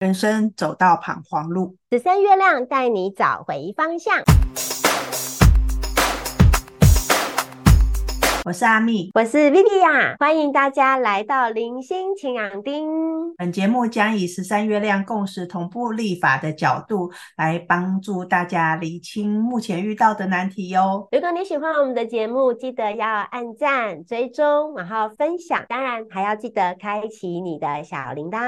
人生走到彷徨路，十三月亮带你找回方向。我是阿蜜，我是 Viviya，欢迎大家来到零星晴朗丁。本节目将以十三月亮共识同步立法的角度来帮助大家理清目前遇到的难题哟。如果你喜欢我们的节目，记得要按赞、追踪，然后分享，当然还要记得开启你的小铃铛。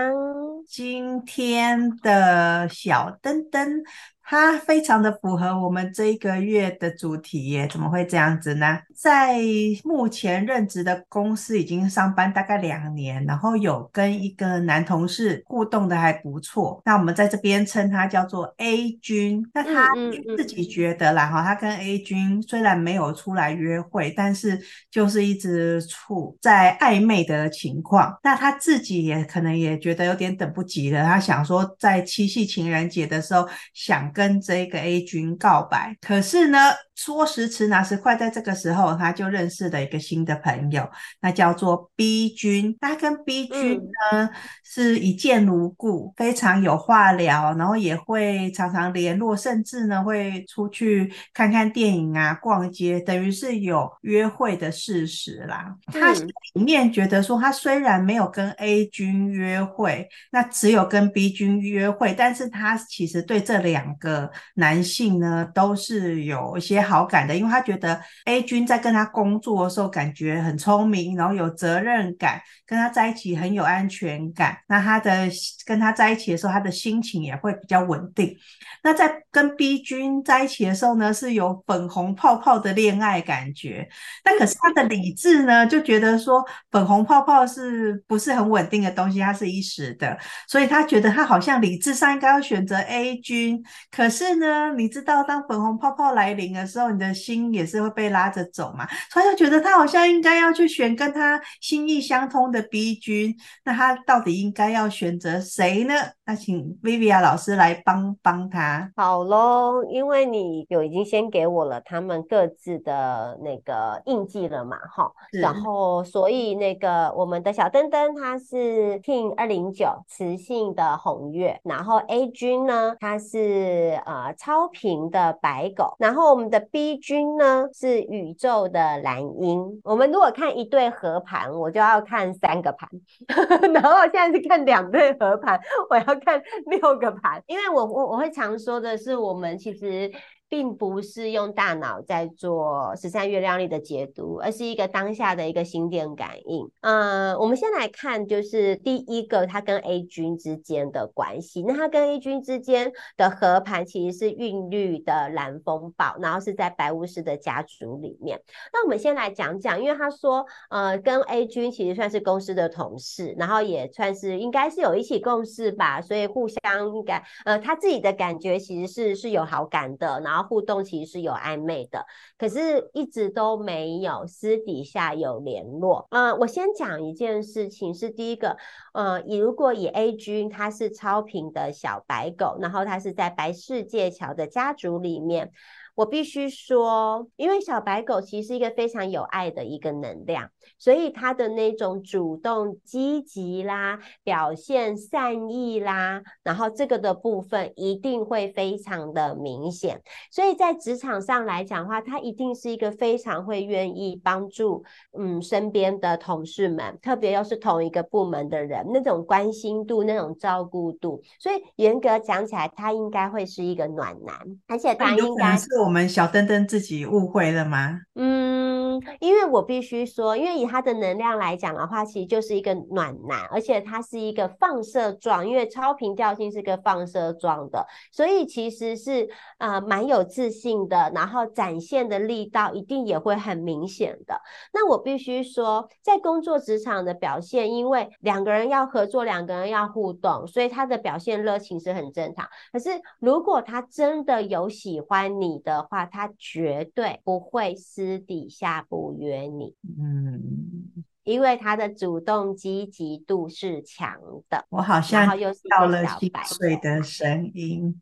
今天的小灯灯。它非常的符合我们这一个月的主题耶，怎么会这样子呢？在目前任职的公司已经上班大概两年，然后有跟一个男同事互动的还不错。那我们在这边称他叫做 A 君。那他自己觉得啦哈，他跟 A 君虽然没有出来约会，但是就是一直处在暧昧的情况。那他自己也可能也觉得有点等不及了，他想说在七夕情人节的时候想跟跟这个 A 君告白，可是呢，说时迟那时快，在这个时候，他就认识了一个新的朋友，那叫做 B 君。他跟 B 君呢、嗯、是一见如故，非常有话聊，然后也会常常联络，甚至呢会出去看看电影啊、逛街，等于是有约会的事实啦。嗯、他里面觉得说，他虽然没有跟 A 君约会，那只有跟 B 君约会，但是他其实对这两个。男性呢，都是有一些好感的，因为他觉得 A 君在跟他工作的时候，感觉很聪明，然后有责任感，跟他在一起很有安全感。那他的跟他在一起的时候，他的心情也会比较稳定。那在跟 B 君在一起的时候呢，是有粉红泡泡的恋爱感觉。但可是他的理智呢，就觉得说粉红泡泡是不是很稳定的东西？它是一时的，所以他觉得他好像理智上应该要选择 A 君。可是呢，你知道，当粉红泡泡来临的时候，你的心也是会被拉着走嘛。所以就觉得他好像应该要去选跟他心意相通的 B 君。那他到底应该要选择谁呢？那请 Vivian 老师来帮帮他。好喽，因为你有已经先给我了他们各自的那个印记了嘛，哈。然后，所以那个我们的小灯灯他是 King 二零九雌性的红月，然后 A 君呢，他是。呃，超频的白狗，然后我们的 B 君呢是宇宙的蓝鹰。我们如果看一对合盘，我就要看三个盘，然后现在是看两对合盘，我要看六个盘，因为我我我会常说的是，我们其实。并不是用大脑在做十三月亮历的解读，而是一个当下的一个心电感应。呃，我们先来看，就是第一个，它跟 A 君之间的关系。那它跟 A 君之间的合盘其实是韵律的蓝风暴，然后是在白巫师的家族里面。那我们先来讲讲，因为他说，呃，跟 A 君其实算是公司的同事，然后也算是应该是有一起共事吧，所以互相感，呃，他自己的感觉其实是是有好感的，然后。互动其实是有暧昧的，可是一直都没有私底下有联络。呃，我先讲一件事情，是第一个，呃，以如果以 A 君他是超频的小白狗，然后他是在白世界桥的家族里面。我必须说，因为小白狗其实是一个非常有爱的一个能量，所以它的那种主动积极啦、表现善意啦，然后这个的部分一定会非常的明显。所以在职场上来讲的话，它一定是一个非常会愿意帮助嗯身边的同事们，特别又是同一个部门的人，那种关心度、那种照顾度。所以严格讲起来，他应该会是一个暖男，而且他应该。我们小灯灯自己误会了吗？嗯，因为我必须说，因为以他的能量来讲的话，其实就是一个暖男，而且他是一个放射状，因为超频调性是个放射状的，所以其实是呃蛮有自信的，然后展现的力道一定也会很明显的。那我必须说，在工作职场的表现，因为两个人要合作，两个人要互动，所以他的表现热情是很正常。可是如果他真的有喜欢你的，的话，他绝对不会私底下不约你，嗯，因为他的主动积极度是强的。我好像又到了心碎的声音，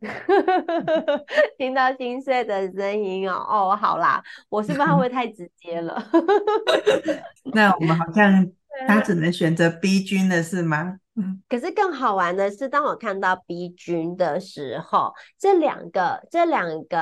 听到心碎的声音哦，哦，好啦，我是不是会太直接了？那我们好像他只能选择 B 君的是吗？可是更好玩的是，当我看到 B 君的时候，这两个这两个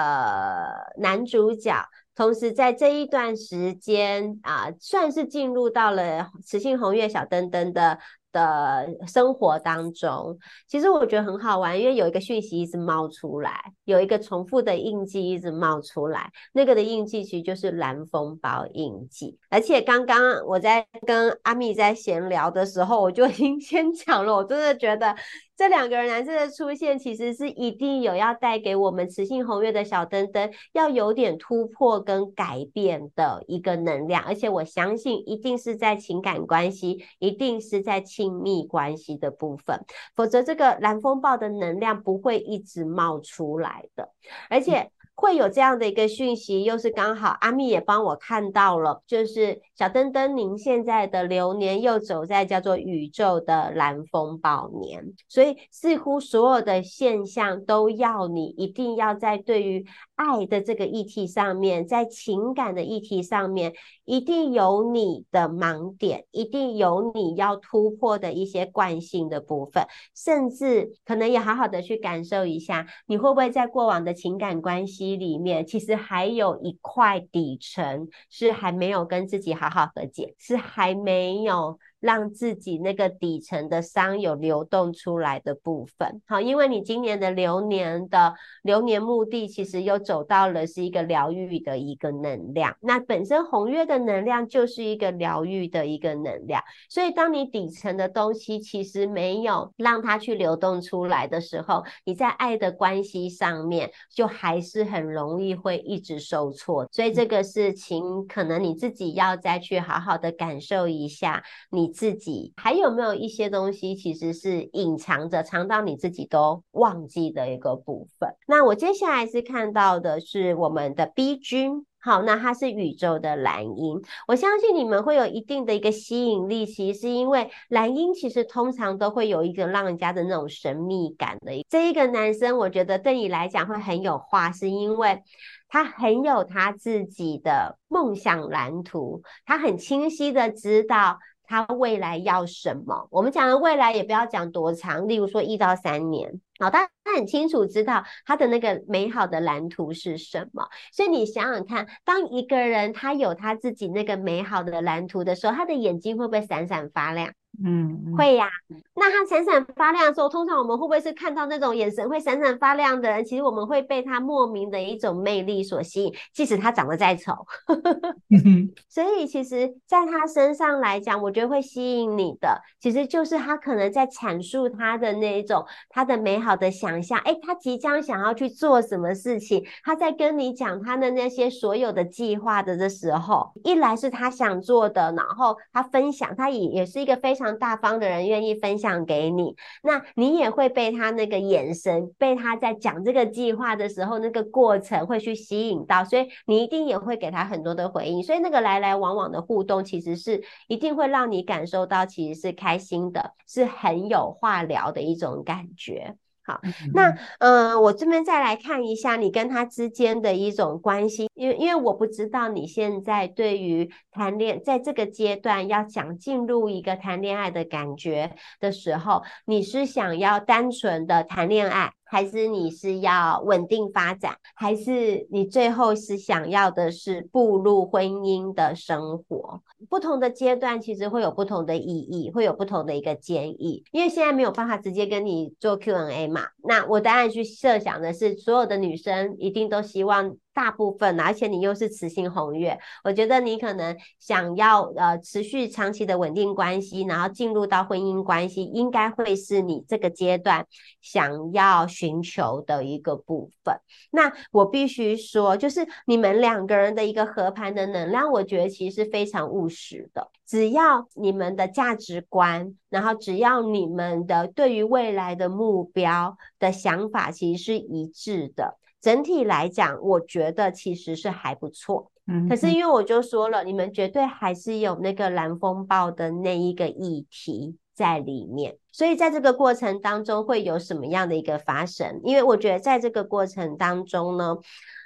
男主角。同时，在这一段时间啊，算是进入到了雌性红月小灯灯的的生活当中。其实我觉得很好玩，因为有一个讯息一直冒出来，有一个重复的印记一直冒出来。那个的印记其实就是蓝风暴印记。而且刚刚我在跟阿米在闲聊的时候，我就已经先讲了，我真的觉得。这两个人男生的出现，其实是一定有要带给我们雌性红月的小灯灯，要有点突破跟改变的一个能量，而且我相信一定是在情感关系，一定是在亲密关系的部分，否则这个蓝风暴的能量不会一直冒出来的，而且。会有这样的一个讯息，又是刚好阿蜜也帮我看到了，就是小灯灯，您现在的流年又走在叫做宇宙的蓝风暴年，所以似乎所有的现象都要你一定要在对于爱的这个议题上面，在情感的议题上面，一定有你的盲点，一定有你要突破的一些惯性的部分，甚至可能也好好的去感受一下，你会不会在过往的情感关系。里面其实还有一块底层是还没有跟自己好好和解，是还没有。让自己那个底层的伤有流动出来的部分，好，因为你今年的流年的流年目的其实又走到了是一个疗愈的一个能量，那本身红月的能量就是一个疗愈的一个能量，所以当你底层的东西其实没有让它去流动出来的时候，你在爱的关系上面就还是很容易会一直受挫，所以这个事情可能你自己要再去好好的感受一下你。你自己还有没有一些东西，其实是隐藏着，藏到你自己都忘记的一个部分？那我接下来是看到的是我们的 B 君，好，那它是宇宙的蓝鹰。我相信你们会有一定的一个吸引力，其实是因为蓝鹰其实通常都会有一个让人家的那种神秘感的。这一个男生，我觉得对你来讲会很有话，是因为他很有他自己的梦想蓝图，他很清晰的知道。他未来要什么？我们讲的未来也不要讲多长，例如说一到三年。好，他他很清楚知道他的那个美好的蓝图是什么。所以你想想看，当一个人他有他自己那个美好的蓝图的时候，他的眼睛会不会闪闪发亮？嗯，会呀。那他闪闪发亮的时候，通常我们会不会是看到那种眼神会闪闪发亮的人？其实我们会被他莫名的一种魅力所吸引，即使他长得再丑。所以其实在他身上来讲，我觉得会吸引你的，其实就是他可能在阐述他的那一种他的美好的想象。哎，他即将想要去做什么事情？他在跟你讲他的那些所有的计划的的时候，一来是他想做的，然后他分享，他也也是一个非常。大方的人愿意分享给你，那你也会被他那个眼神，被他在讲这个计划的时候那个过程会去吸引到，所以你一定也会给他很多的回应，所以那个来来往往的互动其实是一定会让你感受到其实是开心的，是很有话聊的一种感觉。好，那嗯、呃，我这边再来看一下你跟他之间的一种关系，因为因为我不知道你现在对于谈恋在这个阶段要想进入一个谈恋爱的感觉的时候，你是想要单纯的谈恋爱？还是你是要稳定发展，还是你最后是想要的是步入婚姻的生活？不同的阶段其实会有不同的意义，会有不同的一个建议。因为现在没有办法直接跟你做 Q&A 嘛，那我当然去设想的是，所有的女生一定都希望。大部分，而且你又是雌性红月，我觉得你可能想要呃持续长期的稳定关系，然后进入到婚姻关系，应该会是你这个阶段想要寻求的一个部分。那我必须说，就是你们两个人的一个合盘的能量，我觉得其实是非常务实的。只要你们的价值观，然后只要你们的对于未来的目标的想法，其实是一致的。整体来讲，我觉得其实是还不错。嗯，可是因为我就说了，你们绝对还是有那个蓝风暴的那一个议题在里面，所以在这个过程当中会有什么样的一个发生？因为我觉得在这个过程当中呢，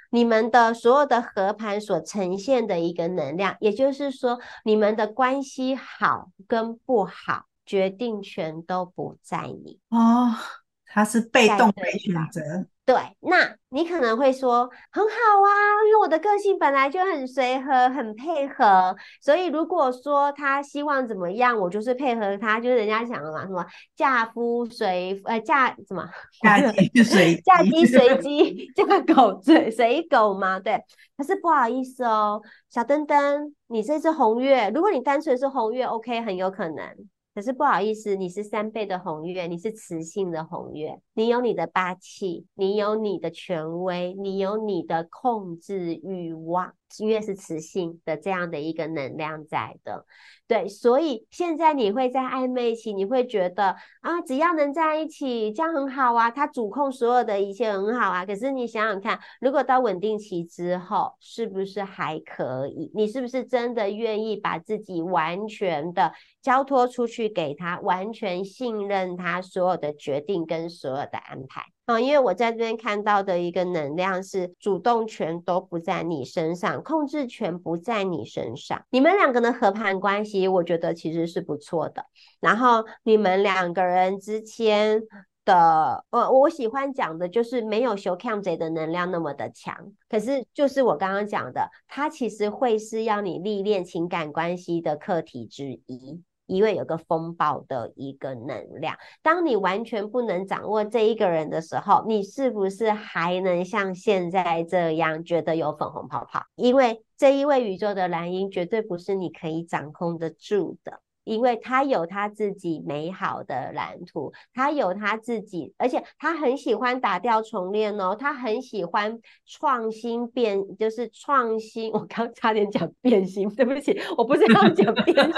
你们的所有的合盘所呈现的一个能量，也就是说，你们的关系好跟不好。决定权都不在你哦，他是被动被选择。对，那你可能会说很好啊，因为我的个性本来就很随和，很配合，所以如果说他希望怎么样，我就是配合他，就是人家讲的嘛，什么嫁夫随呃嫁什么嫁鸡 随嫁鸡随 鸡，嫁狗随随狗嘛，对。可是不好意思哦，小灯灯，你这只红月，如果你单纯是红月，OK，很有可能。可是不好意思，你是三倍的红月，你是雌性的红月，你有你的霸气，你有你的权威，你有你的控制欲望。越是磁性的这样的一个能量在的，对，所以现在你会在暧昧期，你会觉得啊，只要能在一起，这样很好啊，他主控所有的一切很好啊。可是你想想看，如果到稳定期之后，是不是还可以？你是不是真的愿意把自己完全的交托出去给他，完全信任他所有的决定跟所有的安排？因为我在这边看到的一个能量是主动权都不在你身上，控制权不在你身上。你们两个的合盘关系，我觉得其实是不错的。然后你们两个人之间的，呃，我喜欢讲的就是没有修 cam 贼的能量那么的强。可是就是我刚刚讲的，它其实会是要你历练情感关系的课题之一。因为有个风暴的一个能量，当你完全不能掌握这一个人的时候，你是不是还能像现在这样觉得有粉红泡泡？因为这一位宇宙的蓝鹰绝对不是你可以掌控得住的。因为他有他自己美好的蓝图，他有他自己，而且他很喜欢打掉重练哦，他很喜欢创新变，就是创新。我刚差点讲变形，对不起，我不是要讲变形，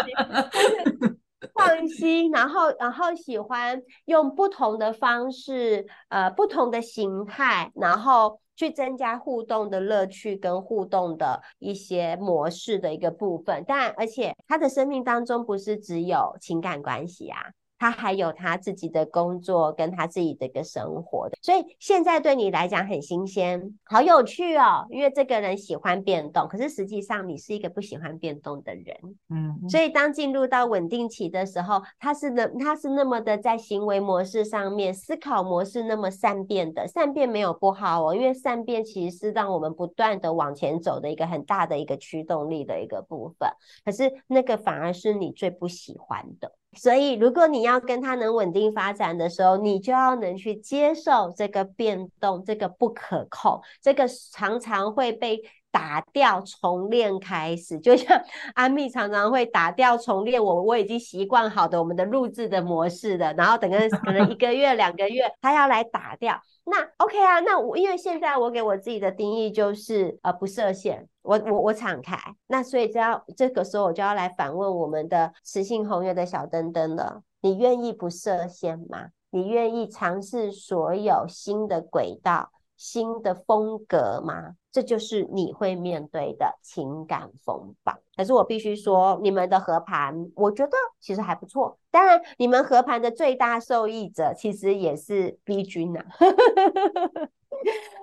创新，然后然后喜欢用不同的方式，呃，不同的形态，然后。去增加互动的乐趣跟互动的一些模式的一个部分，但而且他的生命当中不是只有情感关系啊。他还有他自己的工作，跟他自己的一个生活的，所以现在对你来讲很新鲜，好有趣哦。因为这个人喜欢变动，可是实际上你是一个不喜欢变动的人，嗯。所以当进入到稳定期的时候，他是那他是那么的在行为模式上面、思考模式那么善变的，善变没有不好哦，因为善变其实是让我们不断的往前走的一个很大的一个驱动力的一个部分。可是那个反而是你最不喜欢的。所以，如果你要跟他能稳定发展的时候，你就要能去接受这个变动，这个不可控，这个常常会被打掉重练开始。就像 阿密常常会打掉重练，我我已经习惯好的我们的录制的模式的，然后等个可能一个月两个月，他要来打掉。那 OK 啊，那我因为现在我给我自己的定义就是呃不设限，我我我敞开，那所以这要这个时候我就要来反问我们的雌性红月的小灯灯了，你愿意不设限吗？你愿意尝试所有新的轨道、新的风格吗？这就是你会面对的情感风暴。可是我必须说，你们的合盘，我觉得其实还不错。当然，你们合盘的最大受益者其实也是 B 君呐、啊。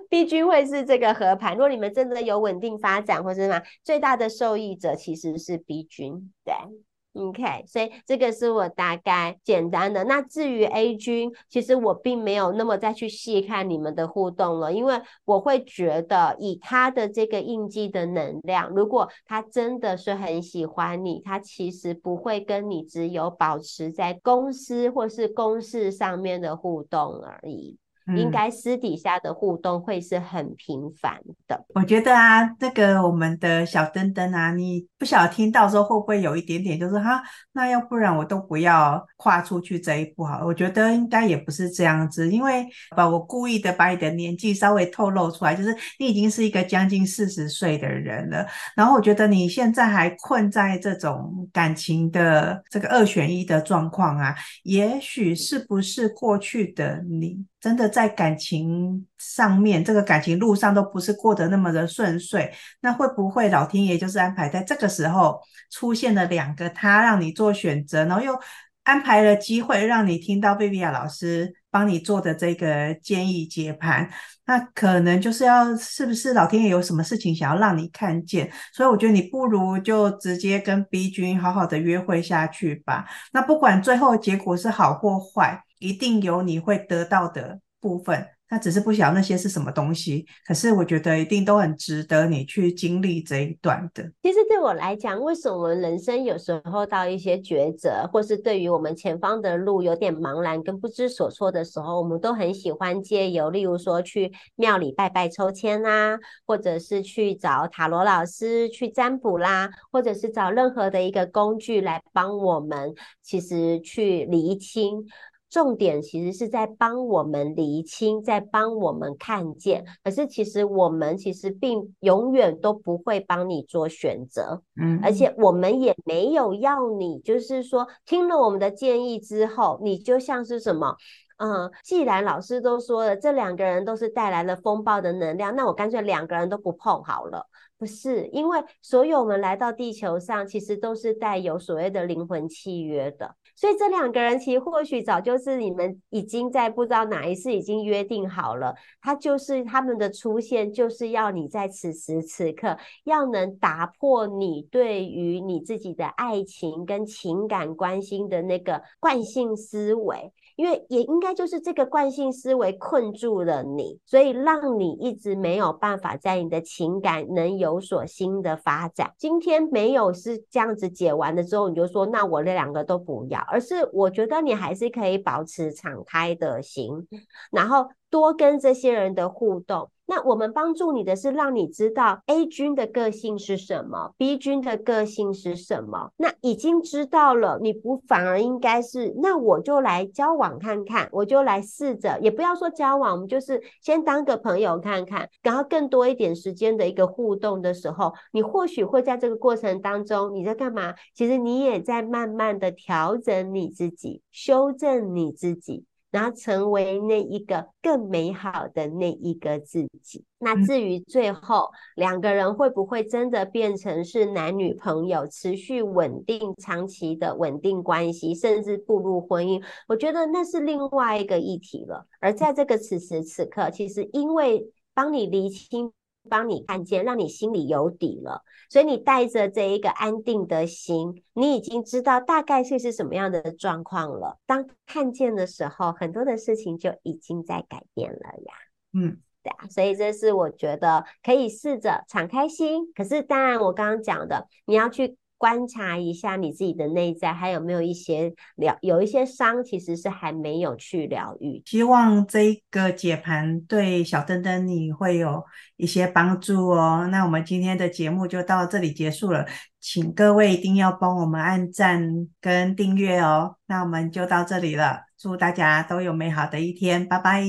B 君会是这个合盘。如果你们真的有稳定发展或是什么，最大的受益者其实是 B 君。对。OK，所以这个是我大概简单的。那至于 A 君，其实我并没有那么再去细看你们的互动了，因为我会觉得以他的这个印记的能量，如果他真的是很喜欢你，他其实不会跟你只有保持在公司或是公事上面的互动而已。应该私底下的互动会是很频繁的。嗯。我觉得啊，这个我们的小灯灯啊，你不晓得听到时候会不会有一点点，就是哈，那要不然我都不要跨出去这一步好了。我觉得应该也不是这样子，因为把我故意的把你的年纪稍微透露出来，就是你已经是一个将近四十岁的人了。然后我觉得你现在还困在这种感情的这个二选一的状况啊，也许是不是过去的你？真的在感情上面，这个感情路上都不是过得那么的顺遂，那会不会老天爷就是安排在这个时候出现了两个他，让你做选择，然后又安排了机会让你听到贝比亚老师帮你做的这个建议解盘，那可能就是要是不是老天爷有什么事情想要让你看见，所以我觉得你不如就直接跟 B 君好好的约会下去吧。那不管最后结果是好或坏，一定有你会得到的部分。他只是不晓得那些是什么东西，可是我觉得一定都很值得你去经历这一段的。其实对我来讲，为什么我们人生有时候到一些抉择，或是对于我们前方的路有点茫然跟不知所措的时候，我们都很喜欢借由，例如说去庙里拜拜抽签啦，或者是去找塔罗老师去占卜啦，或者是找任何的一个工具来帮我们，其实去厘清。重点其实是在帮我们厘清，在帮我们看见。可是其实我们其实并永远都不会帮你做选择，嗯，而且我们也没有要你，就是说听了我们的建议之后，你就像是什么，嗯，既然老师都说了，这两个人都是带来了风暴的能量，那我干脆两个人都不碰好了。不是，因为所有我们来到地球上，其实都是带有所谓的灵魂契约的。所以这两个人其实或许早就是你们已经在不知道哪一世已经约定好了，他就是他们的出现，就是要你在此时此刻要能打破你对于你自己的爱情跟情感关心的那个惯性思维。因为也应该就是这个惯性思维困住了你，所以让你一直没有办法在你的情感能有所新的发展。今天没有是这样子解完了之后，你就说那我那两个都不要，而是我觉得你还是可以保持敞开的心，然后多跟这些人的互动。那我们帮助你的是让你知道 A 君的个性是什么，B 君的个性是什么。那已经知道了，你不反而应该是，那我就来交往看看，我就来试着，也不要说交往，我们就是先当个朋友看看，然后更多一点时间的一个互动的时候，你或许会在这个过程当中，你在干嘛？其实你也在慢慢的调整你自己，修正你自己。然后成为那一个更美好的那一个自己。那至于最后两个人会不会真的变成是男女朋友，持续稳定、长期的稳定关系，甚至步入婚姻，我觉得那是另外一个议题了。而在这个此时此刻，其实因为帮你厘清。帮你看见，让你心里有底了，所以你带着这一个安定的心，你已经知道大概会是什么样的状况了。当看见的时候，很多的事情就已经在改变了呀。嗯，对啊，所以这是我觉得可以试着敞开心。可是当然，我刚刚讲的，你要去。观察一下你自己的内在，还有没有一些疗，有一些伤其实是还没有去疗愈。希望这个解盘对小灯灯你会有一些帮助哦。那我们今天的节目就到这里结束了，请各位一定要帮我们按赞跟订阅哦。那我们就到这里了，祝大家都有美好的一天，拜拜。